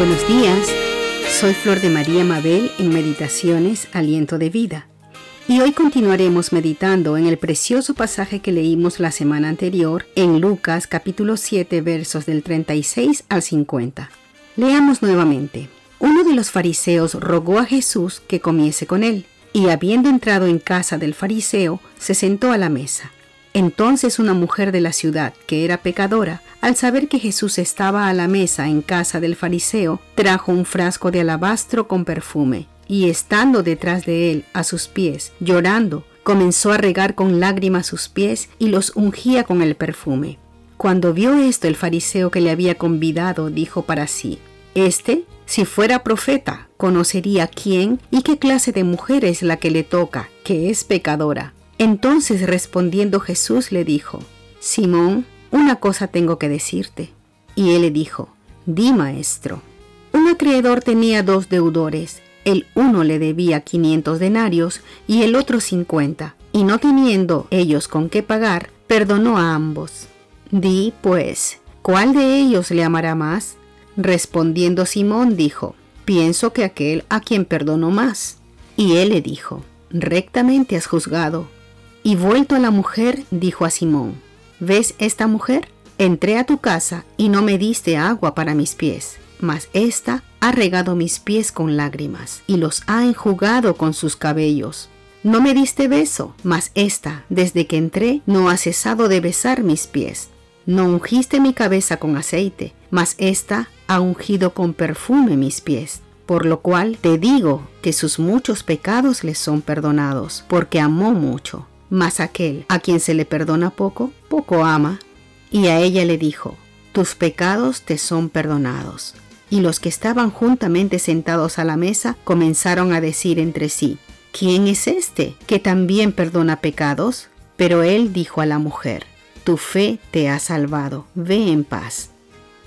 buenos días. Soy Flor de María Mabel en Meditaciones Aliento de Vida. Y hoy continuaremos meditando en el precioso pasaje que leímos la semana anterior en Lucas capítulo 7 versos del 36 al 50. Leamos nuevamente. Uno de los fariseos rogó a Jesús que comiese con él, y habiendo entrado en casa del fariseo, se sentó a la mesa. Entonces una mujer de la ciudad, que era pecadora, al saber que Jesús estaba a la mesa en casa del fariseo, trajo un frasco de alabastro con perfume, y estando detrás de él, a sus pies, llorando, comenzó a regar con lágrimas sus pies y los ungía con el perfume. Cuando vio esto el fariseo que le había convidado, dijo para sí, Este, si fuera profeta, conocería quién y qué clase de mujer es la que le toca, que es pecadora. Entonces respondiendo Jesús le dijo, Simón, una cosa tengo que decirte. Y él le dijo, Di maestro. Un acreedor tenía dos deudores. El uno le debía 500 denarios y el otro 50, y no teniendo ellos con qué pagar, perdonó a ambos. Di, pues, ¿cuál de ellos le amará más? Respondiendo Simón dijo, pienso que aquel a quien perdonó más. Y él le dijo, rectamente has juzgado. Y vuelto a la mujer, dijo a Simón, ¿ves esta mujer? Entré a tu casa y no me diste agua para mis pies, mas ésta ha regado mis pies con lágrimas y los ha enjugado con sus cabellos. No me diste beso, mas ésta, desde que entré, no ha cesado de besar mis pies. No ungiste mi cabeza con aceite, mas ésta ha ungido con perfume mis pies. Por lo cual te digo que sus muchos pecados le son perdonados, porque amó mucho. Mas aquel a quien se le perdona poco, poco ama. Y a ella le dijo, tus pecados te son perdonados. Y los que estaban juntamente sentados a la mesa comenzaron a decir entre sí, ¿quién es este que también perdona pecados? Pero él dijo a la mujer, tu fe te ha salvado, ve en paz.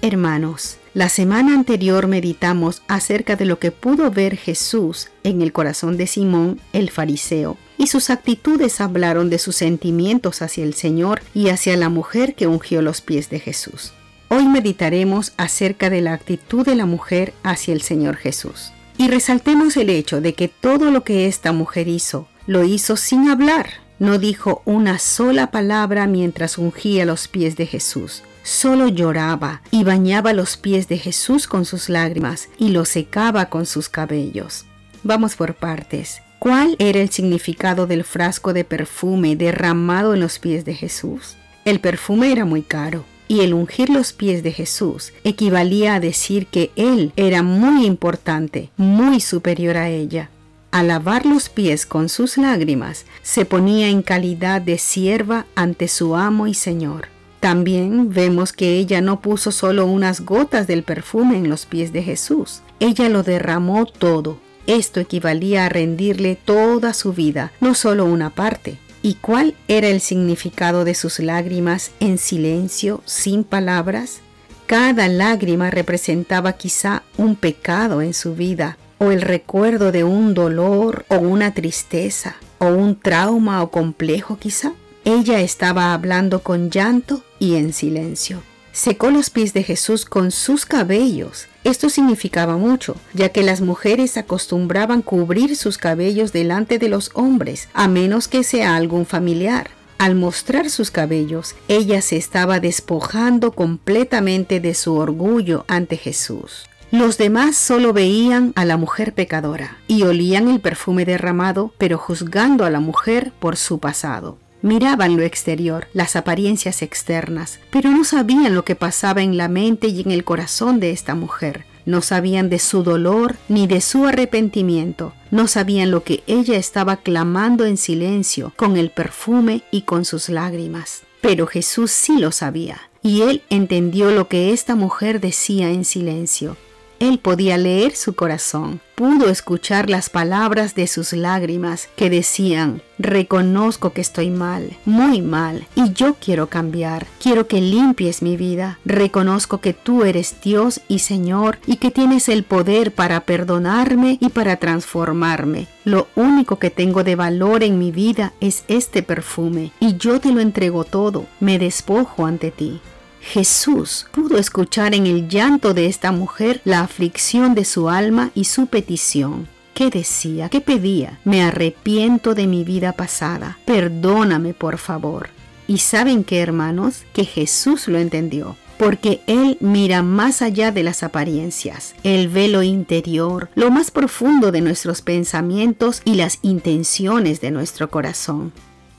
Hermanos, la semana anterior meditamos acerca de lo que pudo ver Jesús en el corazón de Simón el fariseo, y sus actitudes hablaron de sus sentimientos hacia el Señor y hacia la mujer que ungió los pies de Jesús. Hoy meditaremos acerca de la actitud de la mujer hacia el Señor Jesús. Y resaltemos el hecho de que todo lo que esta mujer hizo, lo hizo sin hablar. No dijo una sola palabra mientras ungía los pies de Jesús solo lloraba y bañaba los pies de Jesús con sus lágrimas y los secaba con sus cabellos. Vamos por partes. ¿Cuál era el significado del frasco de perfume derramado en los pies de Jesús? El perfume era muy caro y el ungir los pies de Jesús equivalía a decir que Él era muy importante, muy superior a ella. Al lavar los pies con sus lágrimas, se ponía en calidad de sierva ante su amo y Señor. También vemos que ella no puso solo unas gotas del perfume en los pies de Jesús, ella lo derramó todo. Esto equivalía a rendirle toda su vida, no solo una parte. ¿Y cuál era el significado de sus lágrimas en silencio, sin palabras? Cada lágrima representaba quizá un pecado en su vida, o el recuerdo de un dolor, o una tristeza, o un trauma o complejo quizá. Ella estaba hablando con llanto y en silencio. Secó los pies de Jesús con sus cabellos. Esto significaba mucho, ya que las mujeres acostumbraban cubrir sus cabellos delante de los hombres, a menos que sea algún familiar. Al mostrar sus cabellos, ella se estaba despojando completamente de su orgullo ante Jesús. Los demás solo veían a la mujer pecadora y olían el perfume derramado, pero juzgando a la mujer por su pasado. Miraban lo exterior, las apariencias externas, pero no sabían lo que pasaba en la mente y en el corazón de esta mujer. No sabían de su dolor ni de su arrepentimiento. No sabían lo que ella estaba clamando en silencio, con el perfume y con sus lágrimas. Pero Jesús sí lo sabía, y él entendió lo que esta mujer decía en silencio. Él podía leer su corazón, pudo escuchar las palabras de sus lágrimas que decían, reconozco que estoy mal, muy mal, y yo quiero cambiar, quiero que limpies mi vida, reconozco que tú eres Dios y Señor y que tienes el poder para perdonarme y para transformarme. Lo único que tengo de valor en mi vida es este perfume, y yo te lo entrego todo, me despojo ante ti. Jesús pudo escuchar en el llanto de esta mujer la aflicción de su alma y su petición. ¿Qué decía? ¿Qué pedía? Me arrepiento de mi vida pasada. Perdóname, por favor. Y saben qué, hermanos, que Jesús lo entendió porque Él mira más allá de las apariencias. Él ve lo interior, lo más profundo de nuestros pensamientos y las intenciones de nuestro corazón.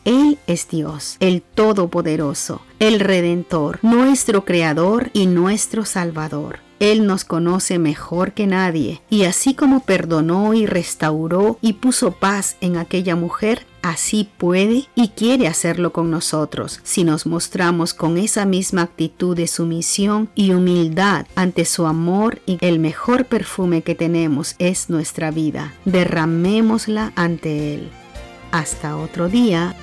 Él es Dios, el Todopoderoso, el Redentor, nuestro Creador y nuestro Salvador. Él nos conoce mejor que nadie, y así como perdonó y restauró y puso paz en aquella mujer, así puede y quiere hacerlo con nosotros si nos mostramos con esa misma actitud de sumisión y humildad ante su amor y el mejor perfume que tenemos es nuestra vida. Derramémosla ante Él. Hasta otro día.